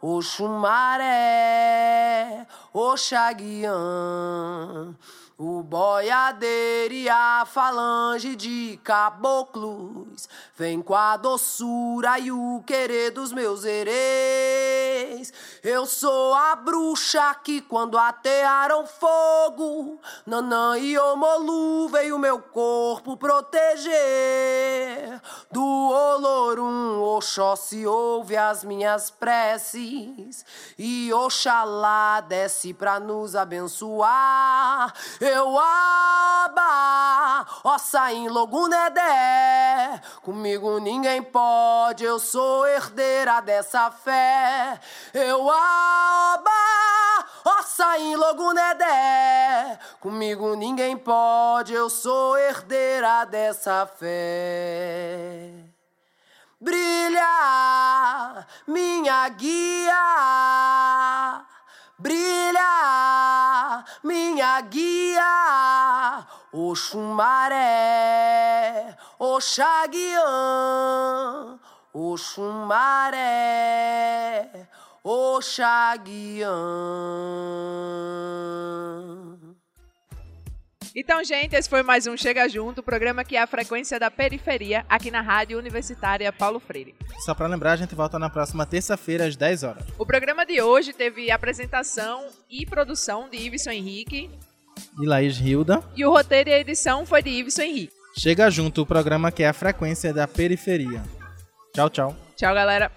Oxumaré, Oxaguiã. O boiadeiro e a falange de caboclos Vem com a doçura e o querer dos meus hereis. Eu sou a bruxa que quando atearam fogo Nanã e Omolu veio meu corpo proteger. Do Olorum Oxóssi ouve as minhas preces E Oxalá desce pra nos abençoar eu aba, ossa em Logunedé. Comigo ninguém pode, eu sou herdeira dessa fé. Eu aba, ossa em Logunedé. Comigo ninguém pode, eu sou herdeira dessa fé. Brilha, minha guia Brilha, minha guia, Oxumaré, Oxaguiã, Oxumaré, Oxaguiã. Então, gente, esse foi mais um Chega Junto, programa que é a frequência da periferia aqui na Rádio Universitária Paulo Freire. Só para lembrar, a gente volta na próxima terça-feira às 10 horas. O programa de hoje teve apresentação e produção de Iveson Henrique e Laís Hilda. E o roteiro e a edição foi de Iveson Henrique. Chega Junto, o programa que é a frequência da periferia. Tchau, tchau. Tchau, galera.